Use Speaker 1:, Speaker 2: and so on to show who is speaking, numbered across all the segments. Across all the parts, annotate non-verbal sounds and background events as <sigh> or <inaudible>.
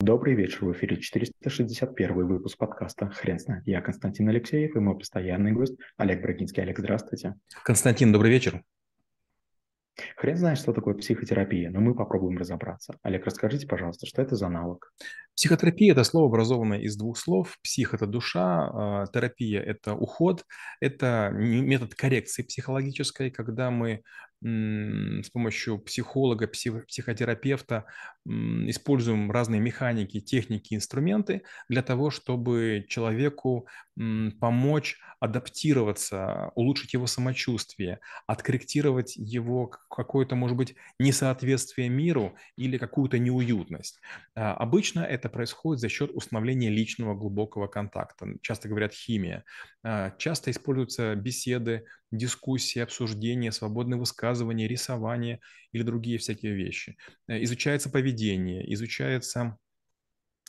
Speaker 1: Добрый вечер, в эфире 461 выпуск подкаста «Хрен знает». Я Константин Алексеев и мой постоянный гость Олег Брагинский. Олег, здравствуйте.
Speaker 2: Константин, добрый вечер.
Speaker 1: Хрен знает, что такое психотерапия, но мы попробуем разобраться. Олег, расскажите, пожалуйста, что это за навык?
Speaker 2: Психотерапия – это слово, образованное из двух слов. Псих – это душа, а, терапия – это уход, это метод коррекции психологической, когда мы с помощью психолога, псих, психотерапевта используем разные механики, техники, инструменты для того, чтобы человеку помочь адаптироваться, улучшить его самочувствие, откорректировать его какое-то, может быть, несоответствие миру или какую-то неуютность. А, обычно это происходит за счет установления личного глубокого контакта. Часто говорят химия. А, часто используются беседы, дискуссии, обсуждения, свободные высказывания, рисование или другие всякие вещи. Э, изучается поведение, изучается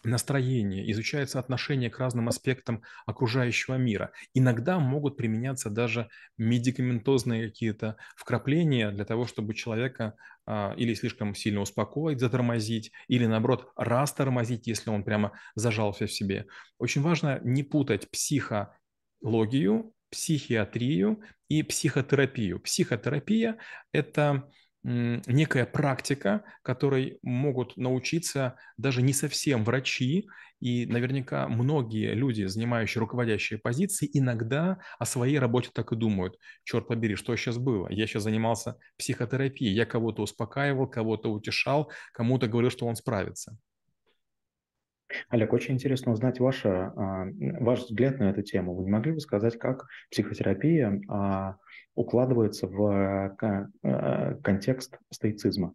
Speaker 2: настроение, изучается отношение к разным аспектам окружающего мира. Иногда могут применяться даже медикаментозные какие-то вкрапления для того, чтобы человека а, или слишком сильно успокоить, затормозить, или наоборот растормозить, если он прямо зажался в себе. Очень важно не путать психологию психиатрию и психотерапию. Психотерапия – это некая практика, которой могут научиться даже не совсем врачи, и наверняка многие люди, занимающие руководящие позиции, иногда о своей работе так и думают. Черт побери, что сейчас было? Я сейчас занимался психотерапией, я кого-то успокаивал, кого-то утешал, кому-то говорил, что он справится.
Speaker 1: Олег, очень интересно узнать ваше, а, ваш взгляд на эту тему. Вы не могли бы сказать, как психотерапия а, укладывается в э, контекст стоицизма?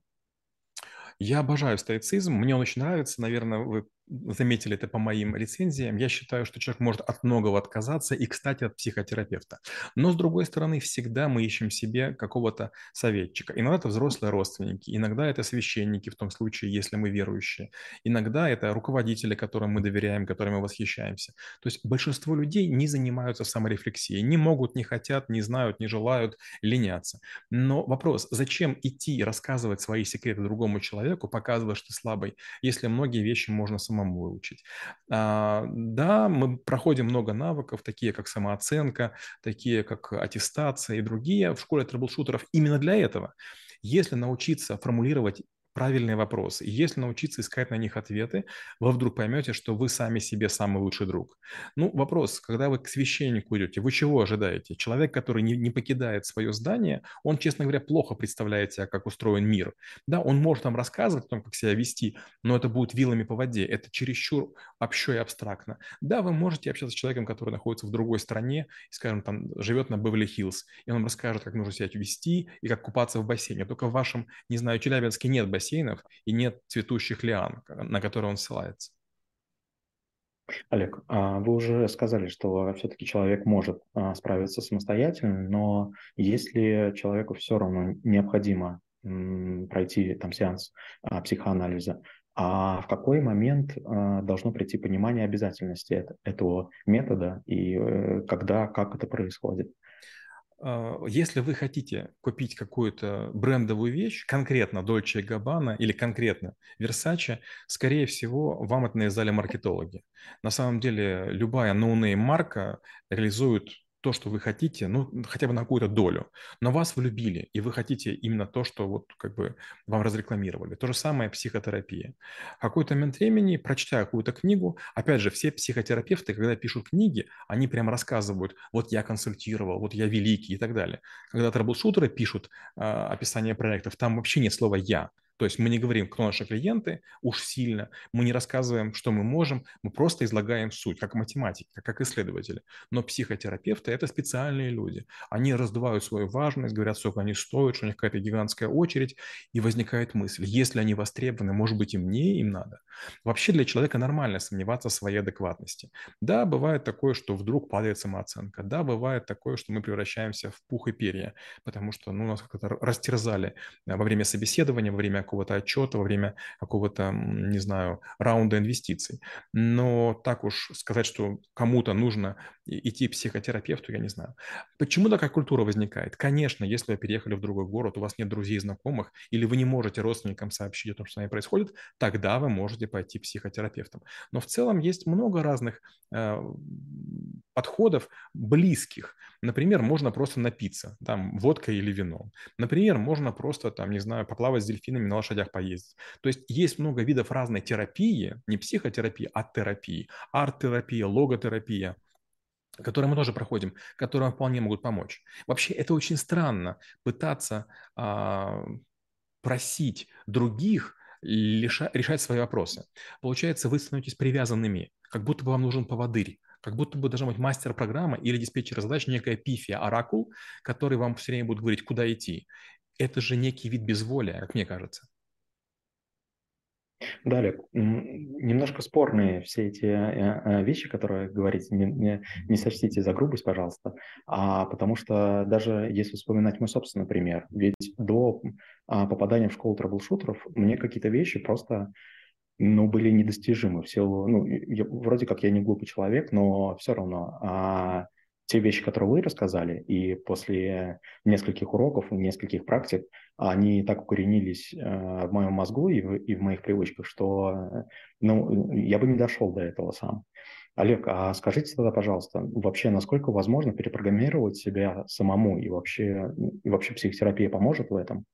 Speaker 2: Я обожаю стоицизм, мне он очень нравится, наверное, вы заметили это по моим рецензиям, я считаю, что человек может от многого отказаться, и, кстати, от психотерапевта. Но, с другой стороны, всегда мы ищем себе какого-то советчика. Иногда это взрослые родственники, иногда это священники, в том случае, если мы верующие. Иногда это руководители, которым мы доверяем, которыми мы восхищаемся. То есть большинство людей не занимаются саморефлексией, не могут, не хотят, не знают, не желают, ленятся. Но вопрос, зачем идти рассказывать свои секреты другому человеку, показывая, что ты слабый, если многие вещи можно самому самому выучить. А, да, мы проходим много навыков, такие как самооценка, такие как аттестация и другие в школе трэблшутеров именно для этого. Если научиться формулировать правильные вопросы. И если научиться искать на них ответы, вы вдруг поймете, что вы сами себе самый лучший друг. Ну, вопрос, когда вы к священнику идете, вы чего ожидаете? Человек, который не, не покидает свое здание, он, честно говоря, плохо представляет себя, как устроен мир. Да, он может вам рассказывать о том, как себя вести, но это будет вилами по воде. Это чересчур общо и абстрактно. Да, вы можете общаться с человеком, который находится в другой стране, скажем, там, живет на Беверли-Хиллз, и он вам расскажет, как нужно себя вести и как купаться в бассейне. Только в вашем, не знаю, Челябинске нет бассейна, бассейнов и нет цветущих лиан, на которые он ссылается.
Speaker 1: Олег, а вы уже сказали, что все-таки человек может а, справиться самостоятельно, но если человеку все равно необходимо пройти там сеанс а, психоанализа, а в какой момент должно прийти понимание обязательности этого метода и э, когда, как это происходит?
Speaker 2: А, если вы хотите купить какую-то брендовую вещь, конкретно Dolce Gabbana или конкретно Versace, скорее всего, вам это навязали маркетологи. На самом деле, любая no name марка реализует то, что вы хотите, ну, хотя бы на какую-то долю, но вас влюбили, и вы хотите именно то, что вот как бы вам разрекламировали. То же самое психотерапия. В какой-то момент времени, прочтя какую-то книгу, опять же, все психотерапевты, когда пишут книги, они прямо рассказывают, вот я консультировал, вот я великий и так далее. Когда troubleshooter ы пишут э, описание проектов, там вообще нет слова «я», то есть мы не говорим, кто наши клиенты, уж сильно, мы не рассказываем, что мы можем, мы просто излагаем суть, как математики, как исследователи. Но психотерапевты – это специальные люди. Они раздувают свою важность, говорят, сколько они стоят, что у них какая-то гигантская очередь, и возникает мысль, если они востребованы, может быть, и мне им надо. Вообще для человека нормально сомневаться в своей адекватности. Да, бывает такое, что вдруг падает самооценка. Да, бывает такое, что мы превращаемся в пух и перья, потому что ну, нас как-то растерзали во время собеседования, во время какого-то отчета, во время какого-то, не знаю, раунда инвестиций. Но так уж сказать, что кому-то нужно идти психотерапевту, я не знаю. Почему такая культура возникает? Конечно, если вы переехали в другой город, у вас нет друзей, знакомых, или вы не можете родственникам сообщить о том, что с вами происходит, тогда вы можете пойти к психотерапевтам. Но в целом есть много разных э, подходов близких. Например, можно просто напиться, там, водкой или вином. Например, можно просто, там, не знаю, поплавать с дельфинами, на лошадях поездить. То есть есть много видов разной терапии, не психотерапии, а терапии. арт-терапия, логотерапия которые мы тоже проходим, которые вполне могут помочь. Вообще это очень странно пытаться а, просить других леша, решать свои вопросы. Получается, вы становитесь привязанными, как будто бы вам нужен поводырь, как будто бы должна быть мастер программы или диспетчер задач, некая пифия, оракул, который вам все время будет говорить, куда идти. Это же некий вид безволия, как мне кажется.
Speaker 1: Далее, немножко спорные все эти э, э, вещи, которые говорите, не, не, не сочтите за грубость, пожалуйста, а потому что даже если вспоминать мой собственный пример, ведь до а, попадания в школу трэблшутеров мне какие-то вещи просто ну, были недостижимы в силу, ну, я, вроде как я не глупый человек, но все равно а, те вещи, которые вы рассказали, и после нескольких уроков, нескольких практик, они так укоренились э, в моем мозгу и в, и в моих привычках, что ну, я бы не дошел до этого сам. Олег, а скажите тогда, пожалуйста, вообще насколько возможно перепрограммировать себя самому и вообще, и вообще психотерапия поможет в этом?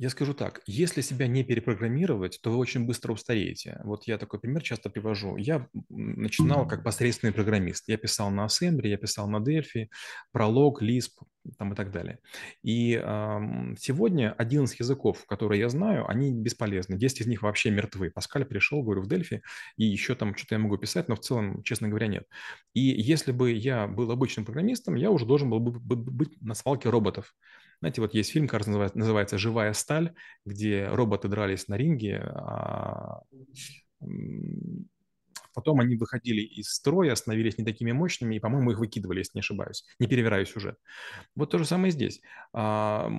Speaker 2: Я скажу так, если себя не перепрограммировать, то вы очень быстро устареете. Вот я такой пример часто привожу. Я начинал как посредственный программист. Я писал на Assembly, я писал на Delphi, пролог, Lisp там и так далее. И э, сегодня 11 языков, которые я знаю, они бесполезны. 10 из них вообще мертвы. Паскаль пришел, говорю, в Дельфи, и еще там что-то я могу писать, но в целом, честно говоря, нет. И если бы я был обычным программистом, я уже должен был бы быть на свалке роботов. Знаете, вот есть фильм, кажется, называется, называется «Живая сталь», где роботы дрались на ринге, а потом они выходили из строя, становились не такими мощными, и, по-моему, их выкидывали, если не ошибаюсь. Не перевираю сюжет. Вот то же самое здесь. А,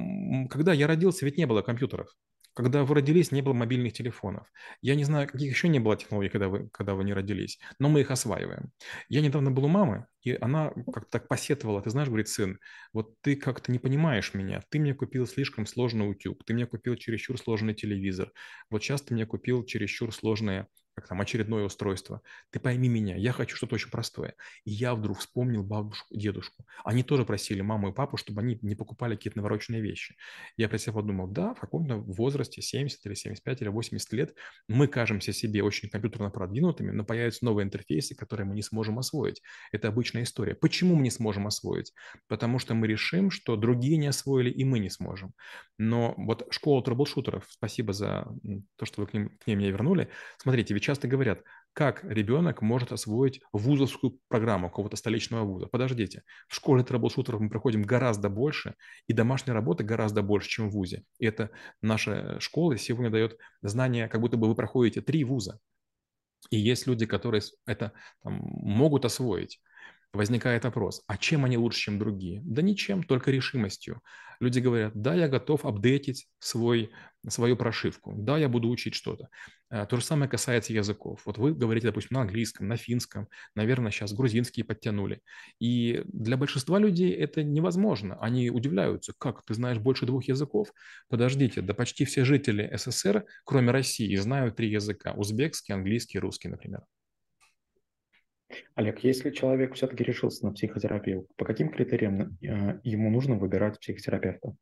Speaker 2: когда я родился, ведь не было компьютеров. Когда вы родились, не было мобильных телефонов. Я не знаю, каких еще не было технологий, когда вы, когда вы не родились, но мы их осваиваем. Я недавно был у мамы, и она как-то так посетовала, ты знаешь, говорит, сын, вот ты как-то не понимаешь меня, ты мне купил слишком сложный утюг, ты мне купил чересчур сложный телевизор, вот сейчас ты мне купил чересчур сложное как там очередное устройство. Ты пойми меня, я хочу что-то очень простое. И я вдруг вспомнил бабушку, дедушку. Они тоже просили маму и папу, чтобы они не покупали какие-то навороченные вещи. Я про себя подумал, да, в каком-то возрасте, 70 или 75 или 80 лет, мы кажемся себе очень компьютерно продвинутыми, но появятся новые интерфейсы, которые мы не сможем освоить. Это обычная история. Почему мы не сможем освоить? Потому что мы решим, что другие не освоили, и мы не сможем. Но вот школа трэблшутеров, спасибо за то, что вы к ним, к ним меня вернули. Смотрите, ведь часто говорят, как ребенок может освоить вузовскую программу какого-то столичного вуза. Подождите, в школе трэблшутеров мы проходим гораздо больше, и домашней работы гораздо больше, чем в вузе. И это наша школа сегодня дает знания, как будто бы вы проходите три вуза. И есть люди, которые это там, могут освоить возникает вопрос, а чем они лучше, чем другие? Да ничем, только решимостью. Люди говорят, да, я готов апдейтить свой, свою прошивку, да, я буду учить что-то. А, то же самое касается языков. Вот вы говорите, допустим, на английском, на финском, наверное, сейчас грузинский подтянули. И для большинства людей это невозможно. Они удивляются, как, ты знаешь больше двух языков? Подождите, да почти все жители СССР, кроме России, знают три языка. Узбекский, английский, русский, например.
Speaker 1: Олег, если человек все-таки решился на психотерапию, по каким критериям э, ему нужно выбирать психотерапевта?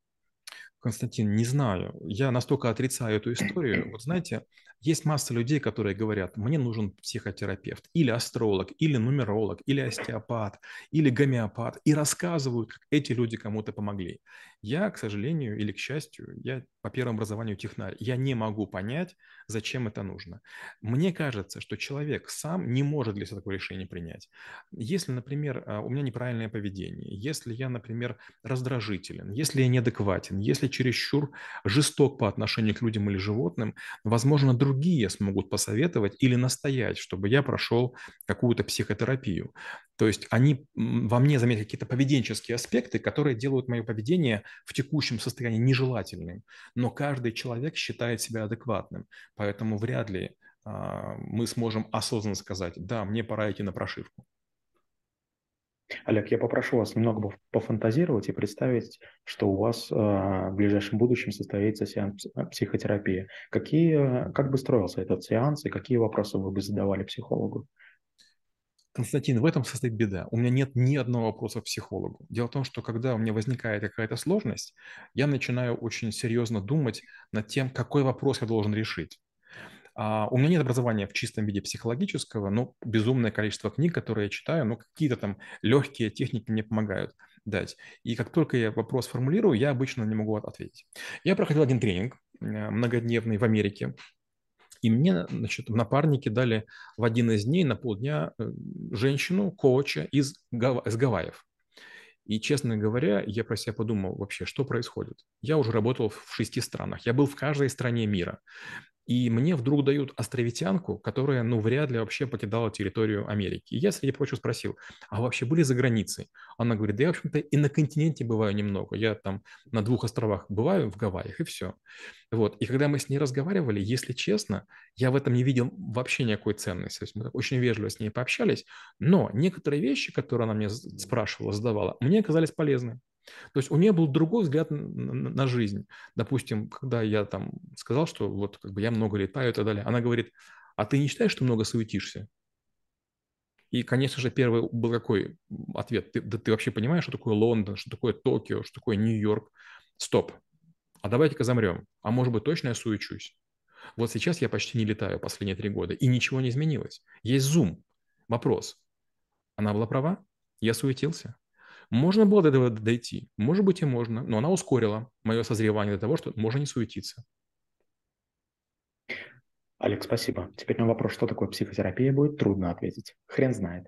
Speaker 2: Константин, не знаю. Я настолько отрицаю эту историю. <clears throat> Вот знаете, есть масса людей, которые говорят, мне нужен психотерапевт, или астролог, или нумеролог, или остеопат, или гомеопат, и рассказывают, как эти люди кому-то помогли. Я, к сожалению или к счастью, я по первому образованию технарь, я не могу понять, зачем это нужно. Мне кажется, что человек сам не может для себя такое решение принять. Если, например, а, у меня неправильное поведение, если я, например, раздражителен, если я неадекватен, если чересчур жесток по отношению к людям или животным, возможно, другие смогут посоветовать или настоять, чтобы я прошел какую-то психотерапию. То есть они во мне заметили какие-то поведенческие аспекты, которые делают мое поведение в текущем состоянии нежелательным. Но каждый человек считает себя адекватным, поэтому вряд ли а, мы сможем осознанно сказать, да, мне пора идти на прошивку.
Speaker 1: Олег, я попрошу вас немного пофантазировать и представить, что у вас э, в ближайшем будущем состоится сеанс психотерапии. Какие, как бы строился этот сеанс и какие вопросы вы бы задавали психологу?
Speaker 2: Константин, в этом состоит беда. У меня нет ни одного вопроса к психологу. Дело в том, что когда у меня возникает какая-то сложность, я начинаю очень серьезно думать над тем, какой вопрос я должен решить. А у меня нет образования в чистом виде психологического, но безумное количество книг, которые я читаю, но какие-то там легкие техники мне помогают дать. И как только я вопрос формулирую, я обычно не могу ответить. Я проходил один тренинг э, многодневный в Америке, и мне, значит, напарники дали в один из дней на полдня э, женщину, коуча из, Гав... из Гавайев. И, честно говоря, я про себя подумал вообще, что происходит. Я уже работал в шести странах. Я был в каждой стране мира. И мне вдруг дают островитянку, которая, ну, вряд ли вообще покидала территорию Америки. И я, среди прочего, спросил, а вообще были за границей? Она говорит, да я, в общем-то, и на континенте бываю немного. Я там на двух островах бываю, в Гавайях, и все. Вот. И когда мы с ней разговаривали, если честно, я в этом не видел вообще никакой ценности. То есть мы очень вежливо с ней пообщались, но некоторые вещи, которые она мне спрашивала, задавала, мне оказались полезны. То есть у нее был другой взгляд на жизнь. Допустим, когда я там сказал, что вот как бы я много летаю и так далее, она говорит, а ты не считаешь, что много суетишься? И, конечно же, первый был какой ответ? Ты, да ты вообще понимаешь, что такое Лондон, что такое Токио, что такое Нью-Йорк? Стоп. А давайте-ка замрем. А может быть, точно я суечусь? Вот сейчас я почти не летаю последние три года, и ничего не изменилось. Есть Zoom. Вопрос. Она была права? Я суетился? Можно было до этого дойти? Может быть и можно, но она ускорила мое созревание до того, что можно не суетиться.
Speaker 1: Олег, спасибо. Теперь на вопрос, что такое психотерапия, будет трудно ответить. Хрен знает.